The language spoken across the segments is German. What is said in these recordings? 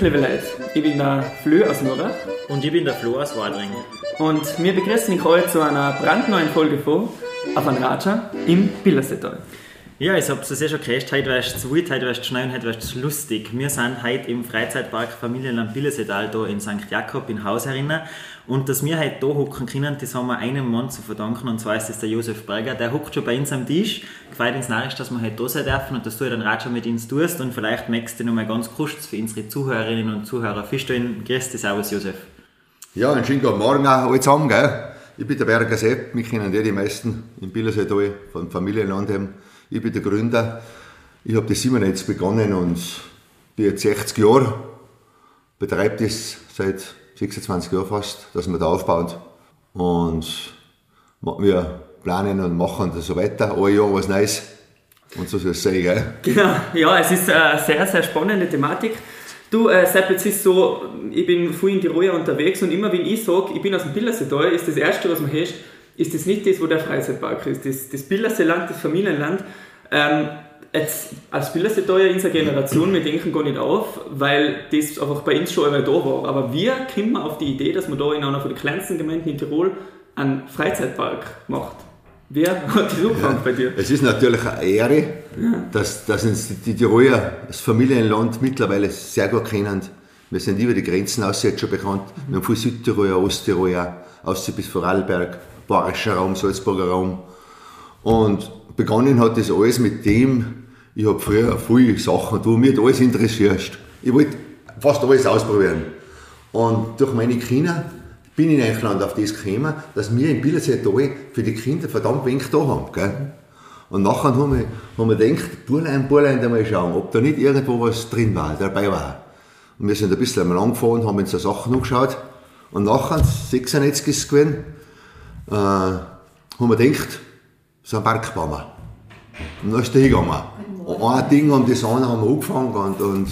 Liebe Leute. Ich bin der Flö aus Nurach Und ich bin der Flo aus Wadring. und wir begrüßen euch heute zu einer brandneuen Folge von Auf ein Raja im Billersetal. Ja, ich hab's ja schon gehört, heute wärst zu wild, heute wärst schnell und heute wärst lustig. Wir sind heute im Freizeitpark Familienland Billesetal da in St. Jakob in Haus herinnen. Und dass wir heute da hocken können, das haben wir einem Mann zu verdanken, und zwar ist das der Josef Berger. Der hockt schon bei uns am Tisch, gefällt uns narrisch, dass wir heute da sein dürfen und dass du dann Raja mit uns tust. Und vielleicht merkst du noch mal ganz kurz für unsere Zuhörerinnen und Zuhörer feststellen. Grüß dich, Servus Josef. Ja, einen schönen guten Morgen auch alle zusammen. Gell? Ich bin der Berger Sepp, mich kennen die, die meisten im Billerseetal von Familienland. Ich bin der Gründer. Ich habe das 97 begonnen und bin jetzt 60 Jahre, betreibe das seit 26 Jahren fast, dass wir da aufbauen. Und wir planen und machen das so weiter. Ein Jahr was Neues. Und so soll es sein. Gell? Genau, ja, es ist eine sehr, sehr spannende Thematik. Du, äh, Sepp, jetzt ist so, ich bin viel in Tirol unterwegs und immer wenn ich sage, ich bin aus dem Billerseetal, ist das Erste, was man hört, ist das nicht das, wo der Freizeitpark ist. Das, das Billerseeland, das Familienland. Ähm, jetzt, als Billerseetaler in unserer Generation, wir denken gar nicht auf, weil das einfach bei uns schon einmal da war. Aber wir kommen auf die Idee, dass man da in einer von den kleinsten Gemeinden in Tirol einen Freizeitpark macht. Wer hat das angefangen bei dir? Es ist natürlich eine Ehre, dass, dass uns die, die Tiroler, das Familienland mittlerweile sehr gut kennen. Wir sind über die Grenzen aus jetzt schon bekannt. Wir haben viel Südtiroler, Osttiroler, aus bis Vorarlberg, Bayerischer Raum, Salzburger Raum. Und begonnen hat das alles mit dem, ich habe früher viele Sachen, du mich alles interessierst. Ich wollte fast alles ausprobieren. Und durch meine Kinder bin ich eigentlich dann auf das gekommen, dass wir in Billerseetal für die Kinder verdammt wenig da haben. Gell? Und nachher haben wir, haben wir gedacht, Burlein, Burlein, da mal schauen, ob da nicht irgendwo was drin war, dabei war. Und wir sind ein bisschen einmal angefahren, haben uns so Sachen angeschaut. Und nachher, 96 ist es gewesen, äh, haben wir gedacht, so ein wir. Und dann ist der hingegangen. Und ein Ding und das andere haben wir angefangen und, und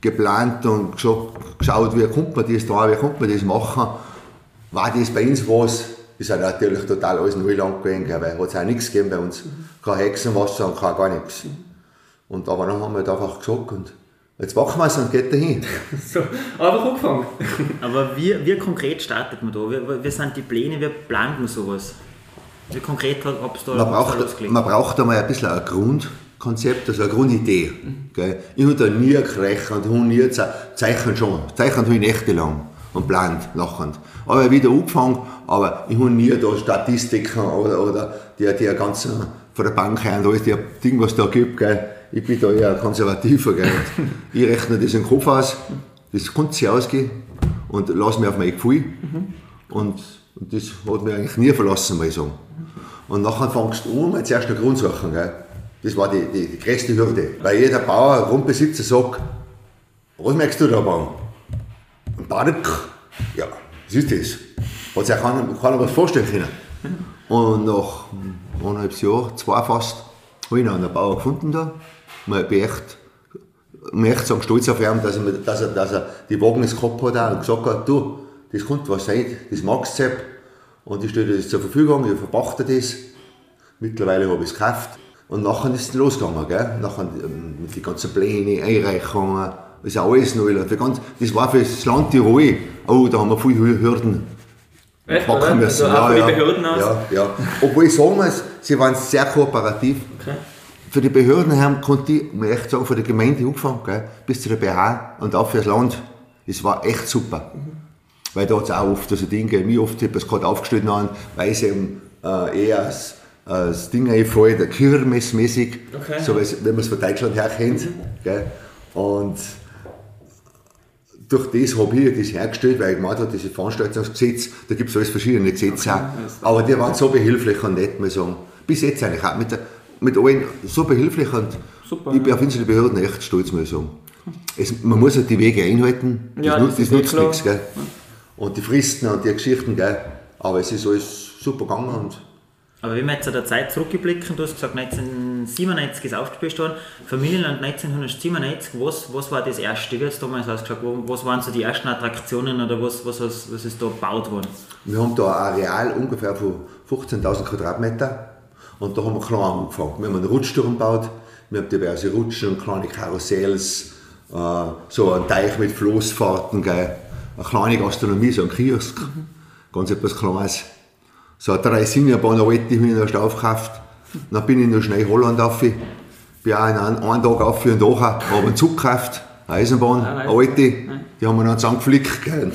geplant und geschaut, wie kommt man das da, wie kommt man das machen. War das bei uns was? Ist natürlich total alles neu lang gewesen, weil es auch nichts gegeben bei uns. Kein Hexenwasser und gar nichts. Und aber dann haben wir halt einfach gesagt und jetzt machen wir es und geht dahin. So, einfach angefangen. Aber wie, wie konkret startet man da? Wie, wie sind die Pläne? Wie plant man sowas? Wie konkret habt ihr da Man braucht, man braucht einmal ein bisschen ein Grundkonzept, also eine Grundidee. Gell? Ich habe da nie gerechnet, ich habe nie ze- zeichnet schon, zeichnet habe ich nächtelang und plant, lachend. Aber ich habe wieder angefangen, aber ich habe nie da Statistiken oder, oder die, die ganzen von der Bank her und alles, die Ding, was da gibt, gell? Ich bin da eher konservativer. Gell? ich rechne das im Kopf aus, das kann sich ausgehen und lasse mich auf mein Gefühl. Und, und das hat mich eigentlich nie verlassen, muss ich sagen. Und nachher fangst du an, mal zuerst eine Grundsachen. Gell? Das war die, die, die größte Hürde. Weil jeder Bauer, Grundbesitzer sagt, was möchtest du da bauen? Ein Park? Ja, was ist das? Hat sich auch keiner, keiner was vorstellen können. Und nach eineinhalb Jahren, zwei fast, habe ich noch einen Bauer gefunden da. Ich bin echt, bin echt sagen, stolz auf ihn, dass er, dass er, dass er die Wagen ins Kopf hat und gesagt hat, du, das könnte was sein, das magst du. Und ich stelle das zur Verfügung, ich verpachte das. Mittlerweile habe ich es gekauft. Und nachher ist es losgegangen, gell? Nachher ähm, den ganzen Pläne, Einreichungen, das ist alles neu. Das war für das Land Tirol, oh, da haben wir viele Hürden Echt, packen müssen. Also Behörden aus? Ja, ja. Obwohl ich sagen muss, sie waren sehr kooperativ. Okay. Für die Behörden haben konnte ich, muss echt sagen, von der Gemeinde angefangen, gell, bis zu der BH und auch fürs Land. Das war echt super. Weil da hat es auch oft so Dinge, gegeben, wie oft habe ich es gerade aufgestellt haben, weil es eben äh, eher als, als Ding einfällt, der Kirmesmäßig, Okay. so wie wenn man es von Deutschland her kennt. Gell. Und durch das habe ich das hergestellt, weil ich gemeint habe, dieses Veranstaltungsgesetz, da gibt es alles verschiedene Gesetze auch. Aber die waren so behilflich und nett, muss ich sagen. Bis jetzt eigentlich auch mit, der, mit allen so behilflich und Super, ich bin auf unsere Behörden echt stolz, muss ich sagen. Es, man muss halt die Wege einhalten, das, Ja, nut- das nutzt klar. nichts. Gell? Und die Fristen und die Geschichten, gell? aber es ist alles super gegangen. Und Aber wenn wir jetzt an der Zeit zurückblicken, du hast gesagt, 1997 ist aufgespielt worden, Familienland 1997, was, was war das erste? Wie hat es damals ausgeschaut? Was waren so die ersten Attraktionen oder was, was, was, was ist da gebaut worden? wir haben da ein Areal ungefähr von 15.000 Quadratmeter und da haben wir klein angefangen. Wir haben einen Rutschturm gebaut, wir haben diverse Rutschen und kleine Karussells, äh, so ein Teich mit Floßfahrten, gell? eine kleine Gastronomie, so ein Kiosk, ganz etwas Kleines. So eine Dreisingerbahn, eine alte, habe ich erst aufgekauft. Dann bin ich noch schnell Holland auf, bin auch einen, einen Tag auf und nachher, habe einen Zug gekauft, eine Eisenbahn, Ah, eine alte, die haben wir dann zusammengeflickt. Gell?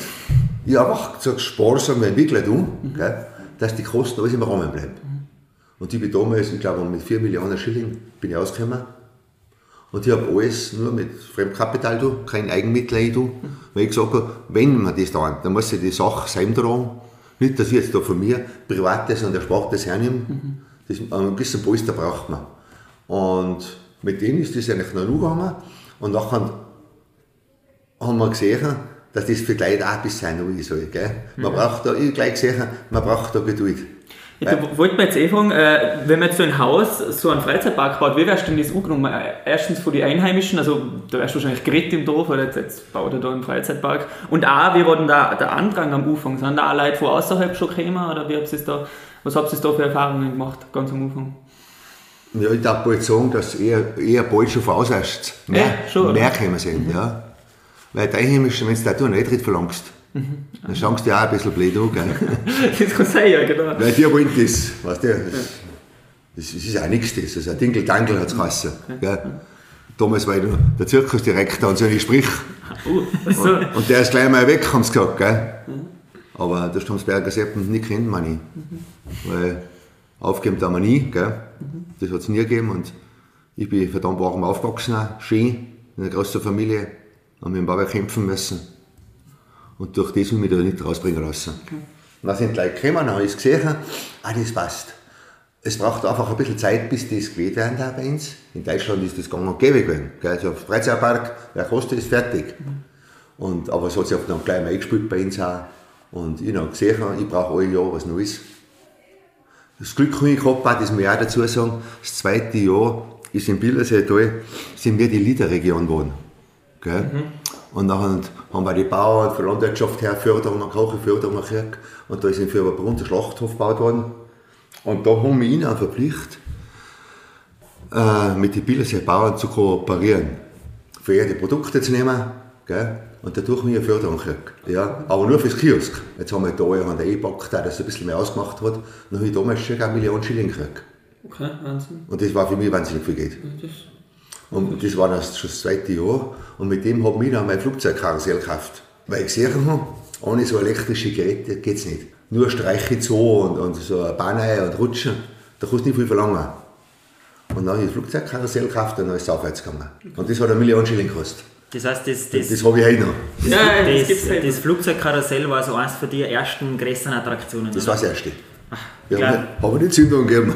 Ich habe einfach so sparsam entwickelt, um, gell? dass die Kosten alles im Rahmen bleiben. Und ich bin damals, ich glaube, mit 4 Millionen Schilling bin ich ausgekommen. Und ich habe alles nur mit Fremdkapital tun, kein Eigenmittel tun. Weil ich gesagt habe, wenn man das tun, dann muss ich die Sache selber tragen. Nicht, dass ich jetzt da von mir Privates und Erspartes hernehme. Das, einen gewissen Polster braucht man. Und mit denen ist das eigentlich noch gegangen. Und nachher haben wir gesehen, dass das für die Leute auch ein bisschen ruhig soll. Gell? Man braucht da, ich gleich gesehen, man braucht da Geduld. Ja, da wollte man jetzt eh fragen, äh, wenn man jetzt so ein Haus, so einen Freizeitpark baut, wie wärst du denn das angenommen? Äh, Erstens von den Einheimischen, also da wärst du wahrscheinlich geredet im Dorf, oder jetzt, jetzt baut er da einen Freizeitpark. Und auch, wie war denn da der Andrang am Anfang? Sind da auch Leute von außerhalb schon gekommen, oder wie habt ihr da, was habt ihr da für Erfahrungen gemacht, ganz am Anfang? Ja, ich darf bald sagen, dass eher, eher bald schon vorausherrscht. Mehr, Ja, schon, mehr können sind, ja. Weil die Einheimischen, wenn du da einen Eintritt verlangst, dann schaust du dir auch ein bisschen blöd an, gell? das kann sein, ja, genau. Weil die wollen das, weißt du, das, das ist auch nichts, das ist ein Dinkel-Dankel hat es geheißen, gell? Damals war ich der Zirkusdirektor und so, ich sprich. Uh, so, Und der ist gleich mal weg, haben sie gesagt, gell? Aber der Stamsberger Seppen nicht kennt man nie. Weil aufgeben da man nie, gell? Das hat es nie gegeben und ich bin verdammt warm aufgewachsen, schön, in einer großen Familie, haben mit dem Baba kämpfen müssen. Und durch das will ich mich da nicht rausbringen lassen. Dann sind die Leute gekommen, dann habe ich es gesehen, ah, das passt. Es braucht einfach ein bisschen Zeit, bis das gewählt werden darf bei uns. In Deutschland ist das gang und gäbe gewesen. Also auf Freizeitpark, wer kostet, ist fertig. Und, aber es hat sich dann gleich mal eingespielt bei uns auch. Und ich habe gesehen, ich brauche alle Jahr was Neues. Das Glück habe ich gehabt, das muss ich auch dazu sagen, das zweite Jahr ist in Bilderseetal, sind wir die Leaderregion geworden. Gell? Und dann haben wir die Bauern für Landwirtschaft her Förderung, Kocheförderung gekriegt. Und da ist in Fürberbrunn der Schlachthof gebaut worden. Und da haben wir ihnen verpflichtet, äh, mit den Bildersee Bauern zu kooperieren. Für ihre Produkte zu nehmen. Gell? Und dadurch haben wir eine Förderung gekriegt. Ja, aber nur fürs Kiosk. Jetzt haben wir da einen eingepackt, der das ein bisschen mehr ausgemacht hat. Dann habe ich damals schon eine Million Schilling gekriegt. okay, Wahnsinn. Und das war für mich wahnsinnig viel Geld. Das, Und das war dann schon das zweite Jahr. Und mit dem habe ich dann mein Flugzeugkarussell gekauft. Weil ich gesehen habe, ohne so elektrische Geräte geht es nicht. Nur Streiche so und, und so eine Bahn und Rutschen, da kannst du nicht viel verlangen. Und dann habe ich das Flugzeugkarussell gekauft und dann ist es aufwärts gegangen. Und das hat eine Million Schilling gekostet. Das heißt, das, das, Das habe ich heute noch. ja, das, das, das, nicht. Flugzeugkarussell war so eines von den ersten größeren Attraktionen. Das oder? war das Erste. Ja, haben wir die Zündung gegeben.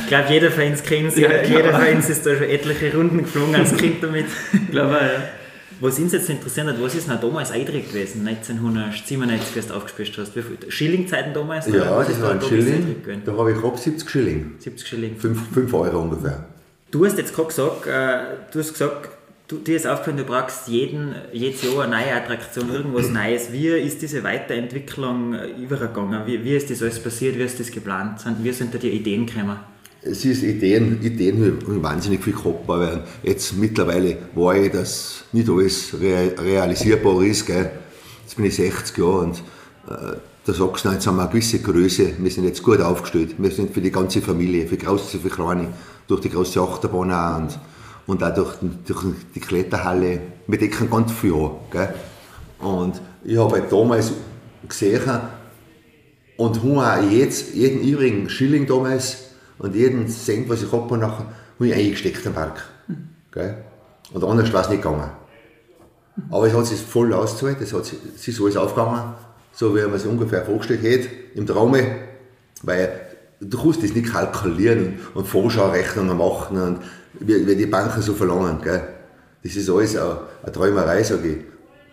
Ich glaube, jeder von uns kennt es. Ja, jeder von uns ist da schon etliche Runden geflogen als Kind damit. Ich glaube auch, ja. Was uns jetzt interessiert hat, was ist denn damals Eintritt gewesen, 1997, als du aufgespielt hast? Schillingzeiten damals? oder Ja, was das war da ein Schilling. Da habe ich gehabt 70 Schilling. 70 Schilling. 5, Euro ungefähr. Du hast jetzt gerade gesagt, äh, du hast gesagt, du, dir ist aufgefallen, du brauchst jeden, jedes Jahr eine neue Attraktion, irgendwas Neues. Wie ist diese Weiterentwicklung äh, übergegangen? Wie, wie ist das alles passiert? Wie ist das geplant? Wie sind da die Ideen gekommen? Es ist Ideen, Ideen habe ich wahnsinnig viel gehabt, aber jetzt mittlerweile war ich, dass nicht alles rea- realisierbar ist. Gell. Jetzt bin ich 60 Jahre und äh, da sagst du, jetzt haben wir eine gewisse Größe, wir sind jetzt gut aufgestellt. Wir sind für die ganze Familie, für große, für kleine, durch die große Achterbahn auch und, und auch durch, durch die Kletterhalle. Wir decken ganz viel an. Gell. Und ich habe halt damals gesehen, und habe auch jetzt, jeden übrigen Schilling damals und jeden Cent, was ich habe, nachher, habe ich eingesteckt im Park. Gell? Und anders war es nicht gegangen. Aber es hat sich voll ausgezahlt, es, hat sich, es ist alles aufgegangen, so wie man es ungefähr vorgestellt hat, im Traume. Weil du kannst das nicht kalkulieren und, und Vorschaurechnungen machen, und wie, wie die Banken so verlangen. Gell? Das ist alles eine, eine Träumerei, sage ich.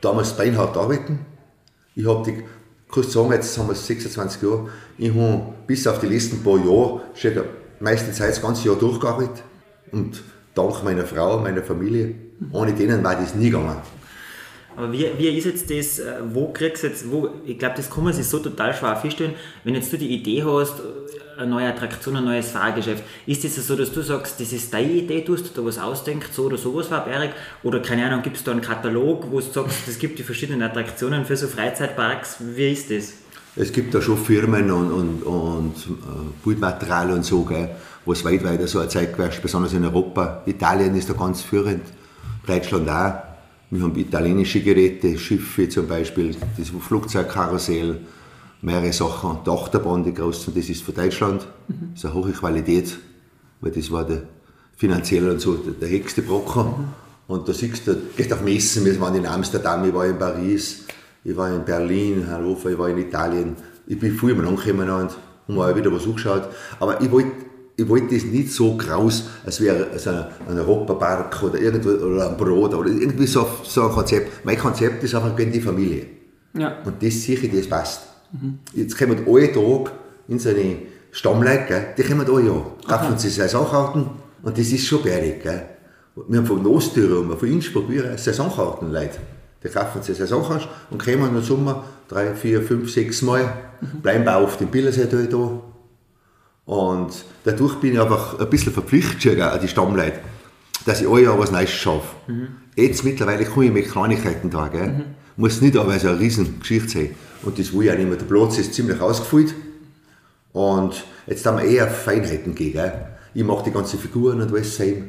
Damals beinhart arbeiten, ich habe die, kannst sagen, jetzt haben wir 26 Jahre, ich habe bis auf die letzten paar Jahre schon meistens Zeit das ganze Jahr durchgearbeitet. Und dank meiner Frau, meiner Familie, ohne denen war das nie gegangen. Aber wie, wie ist jetzt das, äh, wo kriegst du jetzt, wo, ich glaube, das kann man sich so total schwer vorstellen, wenn jetzt du die Idee hast, eine neue Attraktion, ein neues Fahrgeschäft, ist das so, dass du sagst, das ist deine Idee, du hast da was ausdenkt, so oder sowas war Berg, oder keine Ahnung, gibt es da einen Katalog, wo du sagst, es gibt die verschiedenen Attraktionen für so Freizeitparks, wie ist das? Es gibt da schon Firmen und, und, und äh, Bildmaterial und so, gell, wo es weit weiter so erzeugt wird, besonders in Europa. Italien ist da ganz führend, Deutschland auch. Wir haben italienische Geräte, Schiffe zum Beispiel, das Flugzeugkarussell, mehrere Sachen. Die Achterbahn, die großen, das ist für Deutschland. Mhm. Das ist eine hohe Qualität, weil das war der finanziell und so der, der höchste Brocken. Mhm. Und da siehst du, gehst auf Messen, wir waren in Amsterdam, ich war in Paris, ich war in Berlin, Hannover, ich war in Italien. Ich bin früher mal angekommen und habe mal wieder was angeschaut. Aber ich wollte ich wollte das nicht so kraus, als wäre so ein, ein Europapark oder irgendwo oder ein Brot oder irgendwie so, so ein Konzept. Mein Konzept ist einfach gegen die Familie. Ja. Und das sicher, das passt. Mhm. Jetzt kommen alle Tage in so eine Stammleute, die kommen alle ja. Kaufen sie Saisonkarten und das ist schon bärig. Gell? Wir haben von Osttirol, von Innsbruck, wir Saisonkarten Leute. Die kaufen sich Saisonkarten und kommen im Sommer drei, vier, fünf, sechs Mal, mhm. bleiben auch auf dem Billersee da und dadurch bin ich einfach ein bisschen verpflichtet an die Stammleute, dass ich alle Jahr was Neues schaffe. Mhm. Jetzt mittlerweile kann ich mit Kleinigkeiten da, gell? Mhm. Muss nicht aber so eine riesen Geschichte sein. Und das will ich auch nicht mehr. Der Platz ist ziemlich ausgefüllt. Und jetzt haben wir eher Feinheiten gehen, gell? Ich mache die ganzen Figuren und alles selber.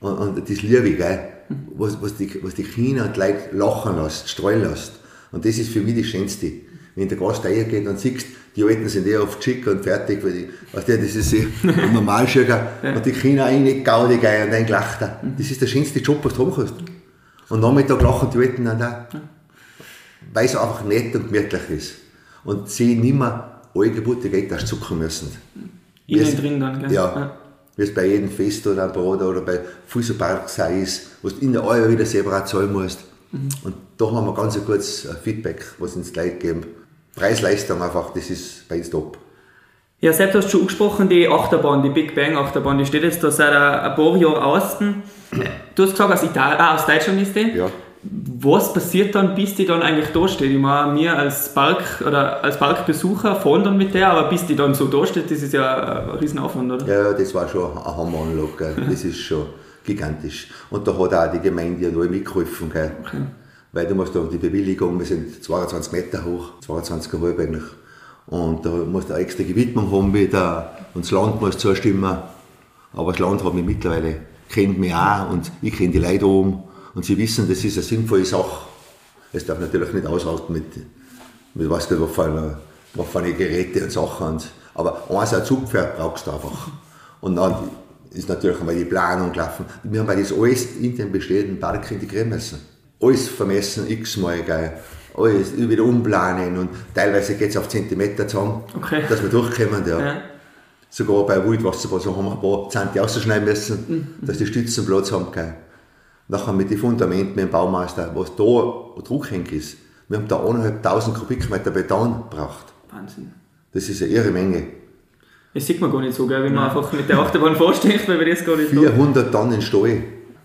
Und, und das liebe ich, gell? Mhm. Was, was, die, was die Kinder und die Leute lachen lässt, streuen lässt. Und das ist für mich das Schönste. Wenn der Gast reingeht und siehst, die Alten sind eher oft schick und fertig, weil die, weißt du, das ist eh normal ja. Und die Kinder eigentlich gaudig und ein Gelachter. Das ist der schönste Job, was du haben kannst. Und Nachmittag lachen die Alten dann auch. Weil es einfach nett und gemütlich ist. Und sie nicht mehr alle Geburten Geld erst zucken müssen. Innen drin dann, gell? Ja. ja. Wie es bei jedem Fest oder einem Brot oder bei Fußballpark sei ist, wo du in der Eier wieder selber zahlen musst. Mhm. Und da haben wir ganz ein gutes Feedback, was uns die Leute geben. Preis-Leistung einfach, das ist bei uns top. Ja, selbst hast du schon angesprochen, die Achterbahn, die Big Bang Achterbahn, die steht jetzt da seit ein paar Jahren außen. Du hast gesagt, aus, Italien, ah, aus Deutschland ist die. Ja. Was passiert dann, bis die dann eigentlich da steht? Ich meine, wir als Park oder als Parkbesucher fahren dann mit der, aber bis die dann so da steht, das ist ja ein Riesenaufwand, oder? Ja, das war schon ein Hammeranlage, das ist schon gigantisch. Und da hat auch die Gemeinde neu mitgeholfen. Gell? Okay weil du musst da die Bewilligung, wir sind 22 Meter hoch, 22,5 eigentlich. Und da musst du eine extra Gewidmung haben wieder und das Land muss zustimmen. Aber das Land hat mich mittlerweile, kennt mich auch und ich kenne die Leute oben und sie wissen, das ist eine sinnvolle Sache. Es darf natürlich nicht aushalten mit, mit was, für was für eine Geräte und Sachen. Und, aber eins, ein Zugpferd brauchst du einfach. Und dann ist natürlich einmal die Planung gelaufen. Wir haben das alles in den bestehenden Park integrieren müssen alles vermessen, x-mal, gell. Alles wieder umplanen und teilweise geht es auf Zentimeter zusammen, okay. dass wir durchkommen. Ja. ja. Sogar bei Wildwasserbau haben wir ein paar Zenti rausschneiden müssen, mhm. dass die Stützen Platz haben. Gell. Nachher mit den Fundamenten, mit dem Baumeister, was da Druckhäng ist. Wir haben da 1.500 Kubikmeter Beton gebraucht. Wahnsinn. Das ist eine irre Menge. Das sieht man gar nicht so, gell, wenn man einfach mit der Achterbahn vorstellt, weil wir das gar nicht 400 Tonnen Stahl.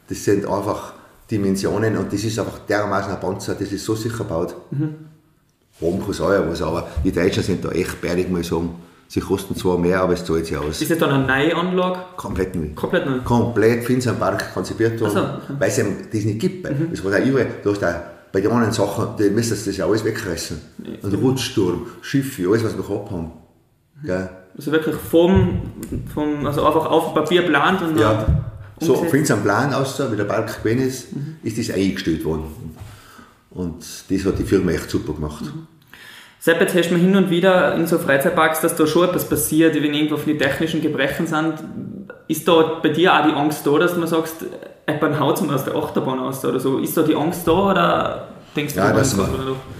Das sind einfach Dimensionen und das ist einfach dermaßen ein Panzer, das ist so sicher gebaut. Mhm. Warum kann es auch was, aber die Deutschen sind da echt muss ich sagen. Sie kosten zwar mehr, aber es zahlt sich aus. Ist das dann eine neue Anlage? Komplett neu. Komplett neu? Komplett unseren Park konzipiert worden, so, okay. weil es das nicht gibt. Mhm. Das war auch überall, du hast auch bei den anderen Sachen, die müssen das ja alles wegreißen. Ja. Und Rutsturm, Schiffe, alles was wir gehabt haben. Gell? Also wirklich vom, vom, also einfach auf Papier plant und ja. So, von unserem Plan aus, wie der Park gewesen ist, mhm. ist das eingestellt worden. Und das hat die Firma echt super gemacht. Mhm. Sepp, jetzt hast du hin und wieder in so Freizeitparks, dass da schon etwas passiert, wenn irgendwo die technischen Gebrechen sind. Ist da bei dir auch die Angst da, dass du sagst, jemand haut es aus der Achterbahn aus oder so? Ist da die Angst da oder denkst du, ja, dass man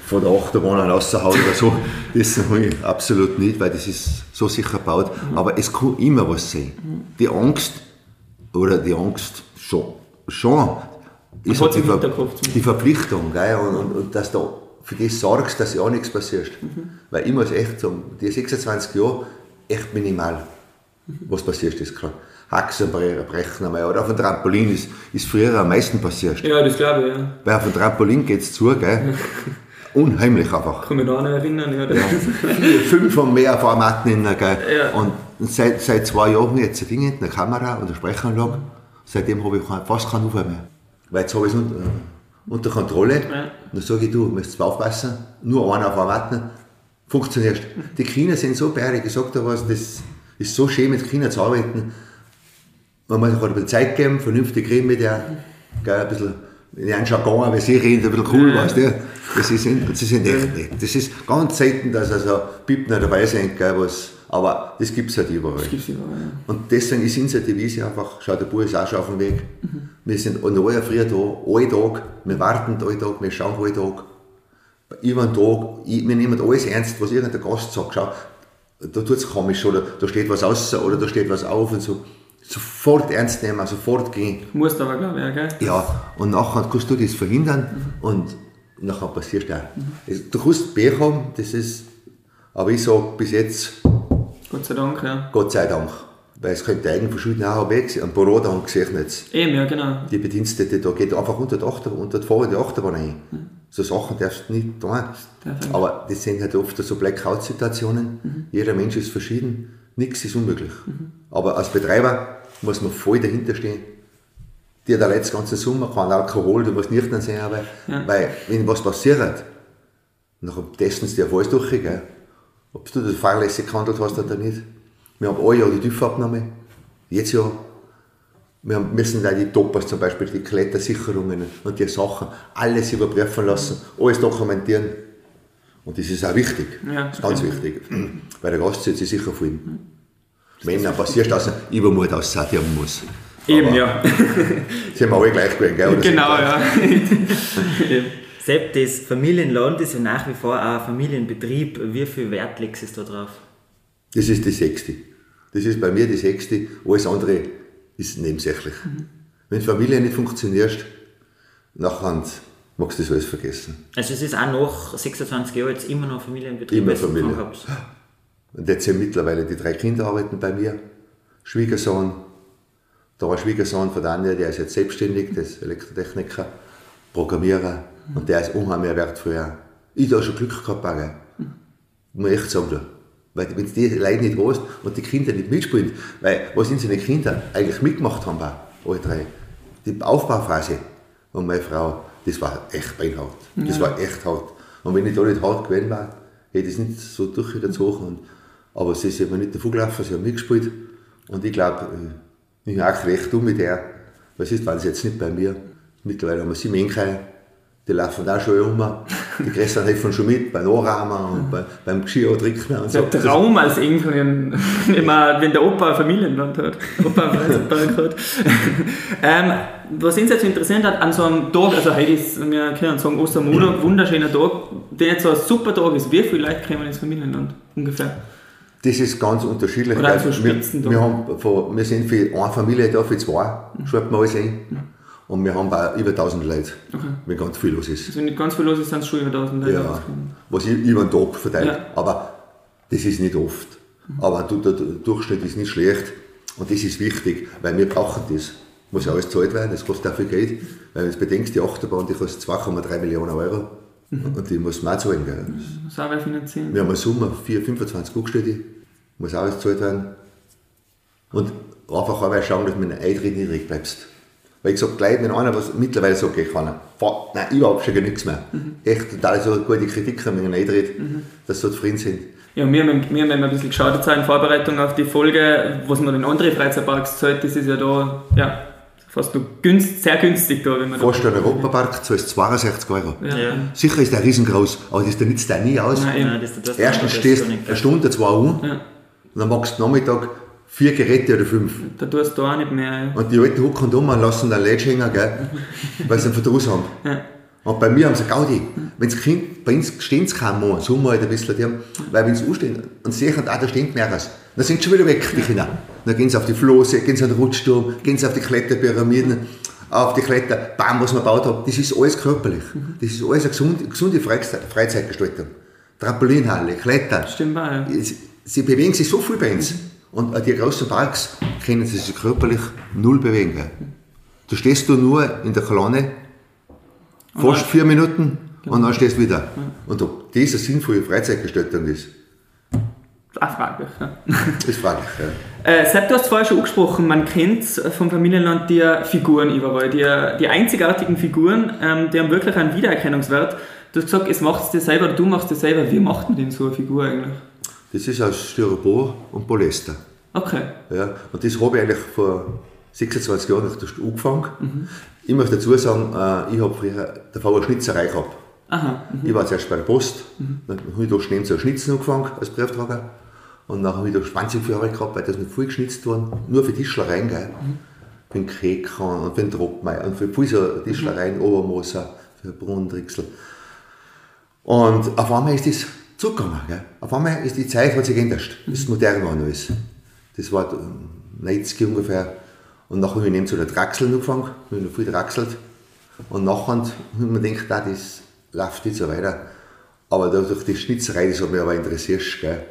von der Achterbahn raushaut oder so, das ich absolut nicht, weil das ist so sicher gebaut. Mhm. Aber es kann immer was sein. Mhm. Die Angst oder die Angst schon, schon ist halt die, Ver die, Verpflichtung, gell? Und, und, und, dass du für das sorgst, dass ja nichts passiert. Mhm. Weil ich muss echt sagen, die 26 Jahre, echt minimal, mhm. was passiert ist gerade. Haxen brechen einmal. Oder auf dem Trampolin ist, ist früher am meisten passiert. Ja, das glaube ich, ja. Weil auf dem Trampolin geht es zu, gell? Unheimlich einfach. Kann mich noch erinnern, ja. Fünf und mehr Formaten in der? Ja. Und seit, seit zwei Jahren jetzt ein Ding, eine Kamera und eine Sprechanlage. Seitdem habe ich fast keinen Unfall mehr. Weil jetzt habe ich es unter, unter Kontrolle. Ja. Und dann sage ich, du, musst aufpassen, nur einer auf Formaten, funktioniert. Die Kinder sind so bärig, ich sag dir was, das ist so schön mit Kindern zu arbeiten. Man muss auch ein bisschen Zeit geben, vernünftig reden mit der, ein bisschen in einen Jargon, wie sie reden, ein bisschen cool, weißt du. Das ist, das ist echt nicht. Das ist ganz selten, dass also Piepner dabei sind, gell, was, aber das gibt es halt überall. Gibt's überall, ja. Und deswegen ist unsere Devise einfach, schau, der Bub ist auch schon auf dem Weg. Wir sind an neuer früh da, alle Tag, wir warten alle Tag, wir schauen alle Tag. Über einen Tag, wir nehmen alles ernst, was irgendein Gast sagt, schau, da tut es komisch, oder da steht was aus, oder da steht was auf und so. Sofort ernst nehmen, sofort gehen. Musst aber, glaube ich, ja, gell? Ja, und nachher kannst du das verhindern und nachher passiert auch. Es- Du kannst Pech haben, das ist, aber ich sage bis jetzt, Gott sei Dank, ja. Gott sei Dank. Weil es könnte Eigenverschulden auch weg sein. Ein Büro da gesehen jetzt. Eben, ja, genau. Die Bedienstete, da geht einfach unter die Achterbahn, unter die Fahrer die Achterbahn rein. So Sachen darfst du nicht tun. Darf. Aber das sind halt oft so Blackout-Situationen. Jeder Mensch ist verschieden. Nichts ist unmöglich. Aber als Betreiber muss man voll dahinter stehen. Dir der letzte ganze Sommer kein Alkohol, du musst nicht sehen, weil, Ja. weil wenn was passiert, nachher testen sie dir alles durch, gell? ob du das fahrlässig gehandelt hast oder nicht. Wir haben ein Jahr die TÜV-Abnahme, jetzt ja. Wir müssen da die Toppers zum Beispiel, die Klettersicherungen und die Sachen, alles überprüfen lassen, alles dokumentieren. Und das ist auch wichtig. Ja, das ist ganz stimmt. wichtig. Weil der Gast sich sicher fühlen. Wenn dann passiert, dass er Übermut aussortieren muss. Eben, Aber ja. Sind wir alle gleich gewesen, gell? Oder genau, ja. Sepp, das Familienland ist ja nach wie vor auch ein Familienbetrieb. Wie viel Wert legst du da drauf? Das ist die sechste. Das ist bei mir die sechste. Alles andere ist nebensächlich. Wenn die Familie nicht funktioniert, nachher magst du das alles vergessen. Also es ist auch nach 26 Jahren jetzt immer noch Familienbetrieb. Immer Familie. Und jetzt sind mittlerweile die drei Kinder arbeiten bei mir. Schwiegersohn, da war Schwiegersohn von Daniel, der ist jetzt selbstständig, der ist Elektrotechniker, Programmierer und der ist unheimlich wertvoll. Ich da schon Glück gehabt, auch, gell. muss ich echt sagen. da. Weil wenn du die Leute nicht hast und die Kinder nicht mitspielen, weil was unsere Kinder eigentlich mitgemacht haben, alle drei, die Aufbauphase und meine Frau, das war echt beinhart. Das war echt hart. Und wenn ich da nicht hart gewesen war, hätte ich es nicht so durchgezogen. Aber sie sind mir nicht davon gelaufen, sie haben mitgespielt. Und ich glaube, äh, ich habe auch recht um mit der. Was ist, waren sie jetzt nicht bei mir. Mittlerweile haben wir sieben Enkel, die laufen auch schon um. Die Christian helfen schon mit beim Anrahmen und bei, beim Geschirr trinken und so. Der Traum als Enkel, wenn, der Opa ein Familienland hat. Opa hat. ähm, was uns jetzt interessiert hat, an so einem Tag, also heute ist, wir können sagen, Ostermonat, wunderschöner Tag, der jetzt so ein super Tag ist, wie viele Leute kommen ins Familienland? Ungefähr. Das ist ganz unterschiedlich. Oder weil so Spitzen wir, wir, haben wir sind für eine Familie da, für zwei, schreibt man alles ein. Und wir haben auch über 1000 Leute, wenn ganz viel los ist. Also wenn nicht ganz viel los ist, sind es schon über 1000 Leute. Ja, was ich über den Tag verteilt. Ja. Aber das ist nicht oft. Aber du, der Durchschnitt ist nicht schlecht. Und das ist wichtig, weil wir brauchen das. Muss ja alles gezahlt werden, das kostet auch viel Geld. Weil wenn du bedenkst, die Achterbahn, die kostet 2,3 Millionen Euro. Und die muss man auch zahlen. Gell? Das auch finanzieren. Wir haben eine Summe, 4, 25 Guckstätte, muss auch alles gezahlt werden. Und einfach auch mal schauen, dass du mit einem Eintritt niedrig bleibst. Weil ich sage, gleich, wenn einer was mittlerweile sagt, ich kann, nein, überhaupt schon gar nichts mehr. Echt total so gute Kritik mit einem Eintritt, dass sie so zufrieden sind. Ja, wir haben, wir haben ein bisschen geschaut jetzt in Vorbereitung auf die Folge, was man in andere Freizeitparks zahlt, das ist ja da, ja, fast nur günst, sehr günstig da, wenn man Fast ein Europapark, zahlst 62 Euro. ja. Ja. Sicher ist der riesengroß, aber das nützt dir nie aus. Nein. Nein, das, das, Erstens stehst du eine Stunde, zwei Uhr, Ja. und dann machst du Nachmittag vier Geräte oder fünf. Da tust du auch nicht mehr. Und die Alten hucken um und lassen dann Lädchen hängen, gell? weil sie einen Verdruss haben. Ja. Und bei mir haben sie Gaudi. Wenn das Kind, bei uns stehen sie keinen Mann, so mal halt ein bisschen, die haben, weil wenn sie anstehen und sehen, ah, da steht mehrere, dann sind sie schon wieder weg, die Kinder. Dann gehen sie auf die Flosse, gehen sie an den Rutschturm, gehen sie auf die Kletterpyramiden, auf die Kletterbahn, was man gebaut hat. Das ist alles körperlich. Das ist alles eine gesunde, gesunde Freizeit, Freizeitgestaltung. Trampolinhalle, Klettern. Stimmt ja. Sie, sie bewegen sich so viel bei uns. Und die großen Parks können sich körperlich null bewegen. Da stehst du nur in der Kolonne, fast vier Minuten und dann stehst du wieder. Und ob das eine sinnvolle Freizeitgestaltung ist, Auch fraglich. Ja. ist fraglich. Ja. Äh, Sepp, du hast vorher schon angesprochen, man kennt vom Familienland die Figuren überall, die, die einzigartigen Figuren, ähm, die haben wirklich einen Wiedererkennungswert. Du hast gesagt, es macht es dir selber, du machst es selber. Wie macht man denn so eine Figur eigentlich? Das ist aus Styropor und Polyester. Okay. Ja, und das habe ich eigentlich vor 26 Jahren angefangen. Ich muss dazu sagen, äh, ich habe früher davor eine Schnitzerei gehabt. Aha. Ich war zuerst bei der Post, dann habe ich da schnell zu Schnitzen angefangen als Briefträger. Und dann habe ich da 20 Jahre gehabt, weil das nicht viel geschnitzt worden, nur für Tischlereien, gell? Für den Kekern und für den Trockmeier und für viel so Tischlereien, Obermoser, für Brunnendrixel. Und auf einmal ist das zurückgegangen. Gell? Auf einmal ist die Zeit hat sich geändert. Das ist modern geworden alles. Das war ähm, 90 ungefähr. Und nachher habe ich neben zu der Draxel angefangen, habe ich noch viel draxelt. Und nachher habe ich mir gedacht, ah, das läuft nicht so weiter. Aber durch die Schnitzerei, das hat mich aber interessiert. Gell?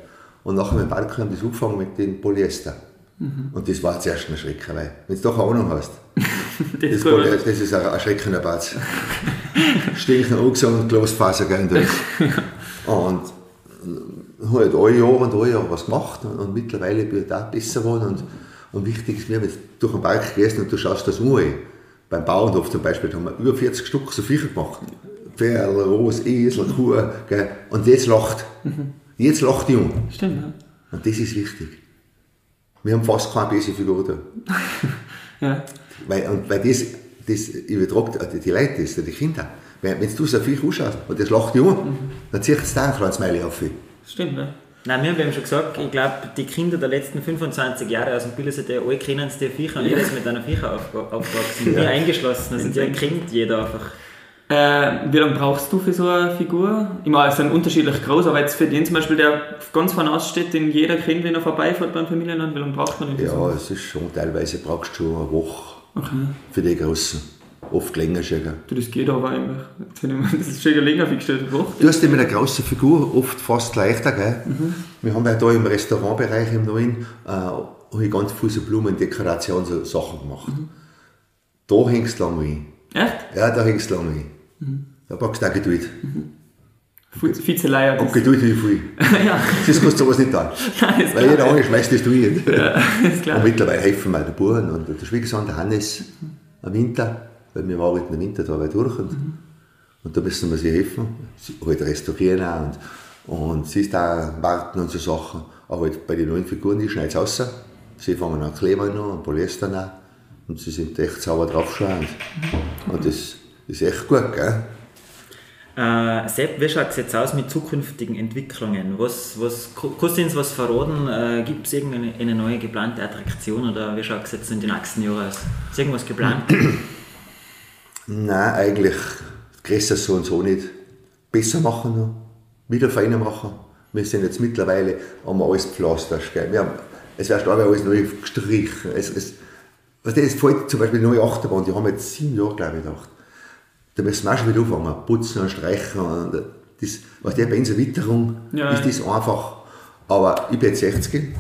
Und nachher mit dem Balkon haben das angefangen mit dem Polyester. Und das war zuerst ein Schrecken, weil, wenn du doch eine Ahnung hast, Das das, ist gut. Poly- das ist ein erschreckender Batz. Stinken angesagt und Glasfaser gehen durch. Und halt alle Jahre und alle Jahre was gemacht und, und mittlerweile bin ich da besser geworden und, und wichtig ist mir, wenn du durch den Park gehst und du schaust das an, beim Bauernhof zum Beispiel haben wir über 40 Stück so Viecher gemacht. Pferd, Ros, Esel, Kuh, gell? und jetzt lacht. Jetzt lacht die um. Stimmt, ja. Und das ist wichtig. Wir haben fast keine böse Figur da. ja. Weil, und weil das, das übertragt die Leute, das, die Kinder. Wenn, wenn du so viel ausschaust und das lacht dich an, dann zieht es da ein kleines Smiley auf. Stimmt, ja. Nein, wir haben eben schon gesagt, ich glaube, die Kinder der letzten 25 Jahre aus dem Bildersee, alle kennen es die Viecher und jeder ist mit einer Viecher aufge- aufgewachsen. Wir eingeschlossen, also die kennt jeder einfach. Äh, wie lange brauchst du für so eine Figur? Ich meine, es sind unterschiedlich groß, aber jetzt für den zum Beispiel, der ganz vorne aussteht, den jeder kennt, wenn er vorbeifährt beim Familienland, wie lange braucht man so? Ja, es ist schon, teilweise brauchst du schon eine Woche Okay. für die Großen. Oft länger gell. Du, das geht aber eigentlich. Jetzt hätte ich mir- Das ist schon länger. Woche. Du hast mit einer großen Figur oft fast leichter, gell? Wir haben ja da im Restaurantbereich im Neuen äh, habe ganz viele so Blumendekoration, so Sachen gemacht. Da hängst du lange ein. Echt? Ja, da hängst du lange ein. Da brauchst du auch Geduld. Vize- Vizeleier. Und Geduld wie viel. ja, Das kannst du sowas nicht tun. Nein, ist Weil jeder andere schmeißt das durch. ist Und klar. mittlerweile helfen mir der Buren und der Schwiegersohn, der Hannes, am Winter, weil wir waren im Winter da weit durch und, und da müssen wir sie helfen, sie halt restaurieren auch und, und sie ist da warten und so Sachen. Aber halt bei den neuen Figuren, die schneiden es raus. Sie fangen an Kleber noch und Polyester noch und sie sind echt sauber draufschauend. Und das ist echt gut, gell? Äh, Sepp, wie schaut es jetzt aus mit zukünftigen Entwicklungen? Was, was, kannst du uns was verraten? Äh, Gibt es irgendeine eine neue geplante Attraktion oder wie schaut es jetzt in den nächsten Jahren aus? Ist irgendwas geplant? Nein, eigentlich größer so und so nicht. Besser machen noch, wieder feiner machen. Wir sind jetzt mittlerweile, haben wir alles gepflastert. Gell? Wir haben, es wird aber alles neu gestrichen. Es, es, was das fällt zum Beispiel neue Achterbahn, die haben wir jetzt sieben Jahre, glaube ich, gedacht. Da müssen wir auch schon wieder anfangen, putzen und streichen. Und das, was der bei unserer Witterung Ja, ist das einfach. Aber ich bin jetzt 60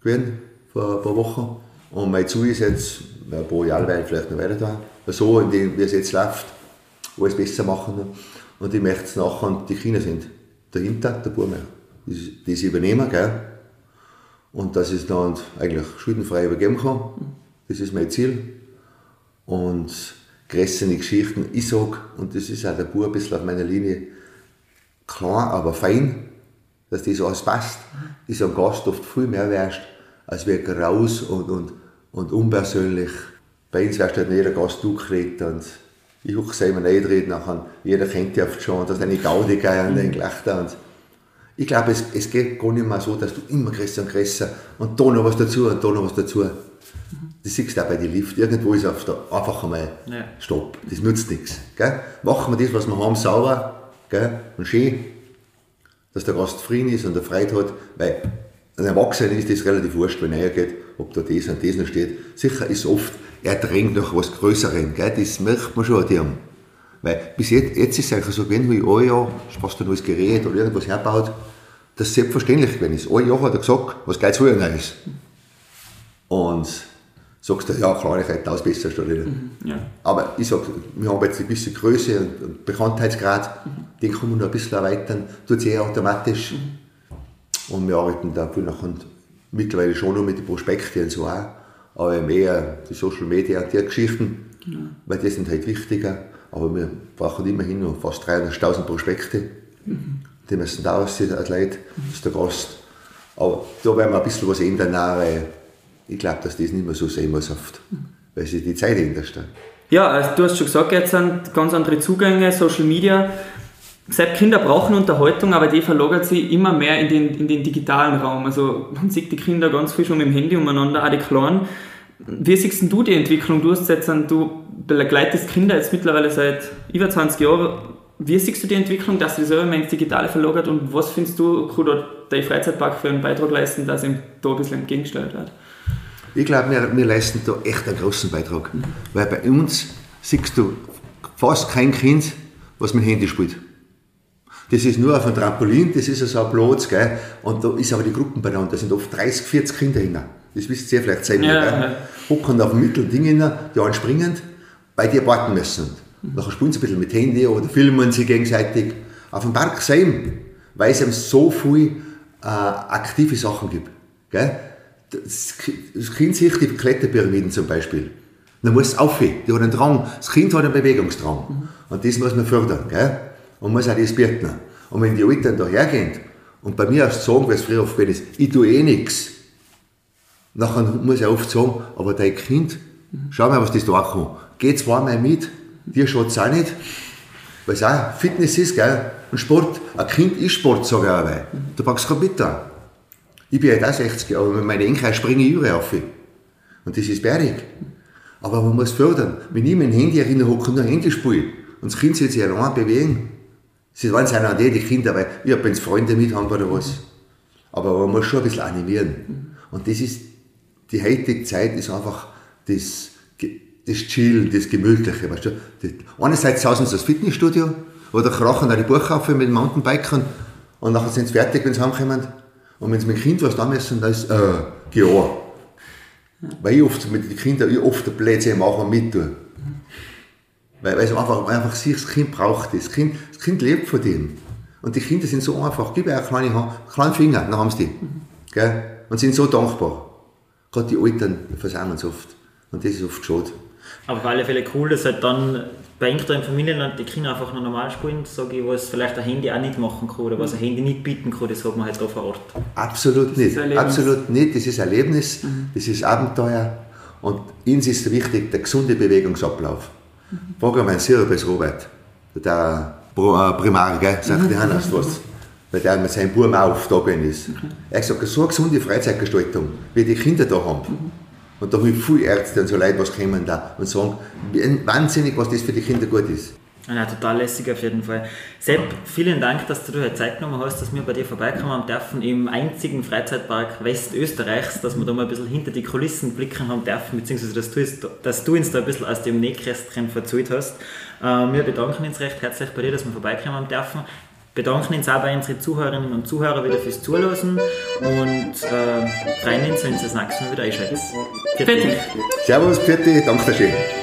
gewesen, vor ein paar Wochen. Und mein Ziel ist jetzt, ein paar Jahre werde ich vielleicht noch weiter da, so, in dem, wie es jetzt läuft, alles besser machen. Und ich möchte es nachher, und die Kinder sind dahinter, der Bub, die, sie übernehmen, gell? Und dass ich es dann eigentlich schuldenfrei übergeben kann. Das ist mein Ziel. Und größere Geschichten, ich sage, und das ist auch der Bub ein bisschen auf meiner Linie, klar, aber fein, dass das alles passt, ist am Gast oft viel mehr wärst, als wir raus und, und, und unpersönlich. Bei uns wärst du halt jeder Gast durchgeredet und ich hucke selber nicht reden, nachher, jeder kennt dich oft schon, dass eine Gaudi gehen und ein Gelächter und ich glaube, es, es geht gar nicht mehr so, dass du immer größer und größer und da noch was dazu und da noch was dazu. Das siehst du auch bei den Lift. Irgendwo ist auf der, einfach einmal Ja. Stopp. Das nützt nichts. Gell? Machen wir das, was wir haben, sauber gell? und schön, dass der Gast zufrieden ist und er Freude hat. Weil ein Erwachsener ist das relativ wurscht, wenn er geht, ob da das und das noch steht. Sicher ist oft, er drängt nach was Größerem. Gell? Das merkt man schon an dem. Weil bis jetzt, jetzt ist es eigentlich so gewesen, wie ein Jahr, du ein neues Gerät oder irgendwas herbaut, das selbstverständlich gewesen ist. Ein Jahr hat er gesagt, was geht zu ist. Und sagst du, ja klar, ich hätte das besser studiert. Mhm, ja. Aber ich sage, wir haben jetzt eine gewisse Größe und Bekanntheitsgrad, mhm. den kann man noch ein bisschen erweitern, tut es eh automatisch. Mhm. Und wir arbeiten da viel nach und mittlerweile schon noch mit den Prospekten und so auch, aber mehr die Social Media und die Geschichten, genau. weil die sind halt wichtiger. Aber wir brauchen immerhin noch fast 300.000 Prospekte. Mhm. Die müssen da aussehen als Leute, das ist der Gast. Aber da werden wir ein bisschen was ändern, weil ich glaube, dass das nicht mehr so sein muss, oft, weil sich die Zeit ändert. Ja, also du hast schon gesagt, jetzt sind ganz andere Zugänge, Social Media. Selbst Kinder brauchen Unterhaltung, aber die verlagert sich immer mehr in den, in den digitalen Raum. Also man sieht die Kinder ganz viel schon mit dem Handy umeinander, auch die Kleinen. Wie siehst du die Entwicklung? Du hast jetzt, du begleitest Kinder jetzt mittlerweile seit über 20 Jahren. Wie siehst du die Entwicklung, dass sie selber ins Digitale verlagert und was findest du, kann da der Freizeitpark für einen Beitrag leisten, dass ihm da ein bisschen entgegengestellt wird? Ich glaube, wir, wir leisten da echt einen großen Beitrag. Mhm. Weil bei uns siehst du fast kein Kind, was mit dem Handy spielt. Das ist nur auf einem Trampolin, das ist so ein Platz, gell? und da ist aber die Gruppen beieinander, da sind oft 30, 40 Kinder hin. Das wisst ihr vielleicht selber. Ja, gell? Ja. Hocken auf dem Mittelding hin, die anspringen, weil die warten müssen. Mhm. Nachher spielen sie ein bisschen mit Handy oder filmen sie gegenseitig. Auf dem Park sehen, weil es eben so viele äh, aktive Sachen gibt. Gell? das, Kind sieht die Kletterpyramiden zum Beispiel. Dann muss es aufhören. Die hat einen Drang. Das Kind hat einen Bewegungsdrang. Mhm. Und das muss man fördern. Gell? Und muss auch das bieten. Und wenn die Eltern da hergehen und bei mir oft sagen, weil es früher oft ist, ich tue eh nichts, nachher muss ich oft sagen, aber dein Kind, schau mal, was das da kann. Geh zweimal mit, dir schaut es auch nicht. Weil auch Fitness ist, gell? Und Sport. Ein Kind ist Sport, sage ich auch. Du packst kein Bitter. Ich bin halt auch 60, aber mit meinen Enkeln springe ich Jahre auf. Und das ist berg. Aber man muss fördern. Wenn ich mein Handy erinnere, hocke nur Handy spielen und das Kind soll sich allein bewegen. Sie wollen sein an die, Kinder, weil ich habe jetzt Freunde mit haben oder was. Aber man muss schon ein bisschen animieren. Und das ist, die heutige Zeit ist einfach das, das Chillen, das Gemütliche. Weißt du? einerseits sausen sie das Fitnessstudio oder krachen auch die Buchhaufen mit Mountainbikern und nachher sind sie fertig, wenn sie heimkommen. Und wenn sie mit dem Kind was da müssen, dann ist äh, an. Weil ich oft mit den Kindern ich oft den Plätzchen mache und mit Weil, weil, einfach, weil einfach sich, das Kind braucht das. Kind, das Kind lebt von dem. Und die Kinder sind so einfach. Gib ihnen kleine, Hand, kleinen Finger, dann haben sie die. Gell? Und sind so dankbar. Gerade die Eltern versammeln es oft. Und das ist oft schade. Aber auf alle Fälle cool, dass halt dann bei irgendeinem Familienland die Kinder einfach noch normal spielen, sage ich, was vielleicht ein Handy auch nicht machen kann oder was ein Handy nicht bieten kann, das hat man halt da vor Ort. Absolut nicht, absolut nicht. Das ist Erlebnis, mhm. das ist Abenteuer und uns ist wichtig der gesunde Bewegungsablauf. Mein Sirabes Robert, der äh, Primar, gell, sagt der Hannes was weil der mit seinem Buben da ist. Mhm. Er hat gesagt, so eine gesunde Freizeitgestaltung, wie die Kinder da haben. Und da habe ich viele Ärzte und so Leute, was kommen da und sagen, wahnsinnig, was das für die Kinder gut ist. Ja, total lässig auf jeden Fall. Sepp, vielen Dank, dass du dir Zeit genommen hast, dass wir bei dir vorbeikommen dürfen im einzigen Freizeitpark Westösterreichs, dass wir da mal ein bisschen hinter die Kulissen blicken haben dürfen, beziehungsweise dass du, dass du uns da ein bisschen aus dem Nähkästchen verzählt hast. Äh, wir bedanken uns recht herzlich bei dir, dass wir vorbeikommen dürfen bedanken uns auch bei unseren Zuhörerinnen und Zuhörern wieder fürs Zuhören und äh, freuen uns, wenn Sie das nächste Mal wieder einschalten. Servus, Pfiat, danke schön.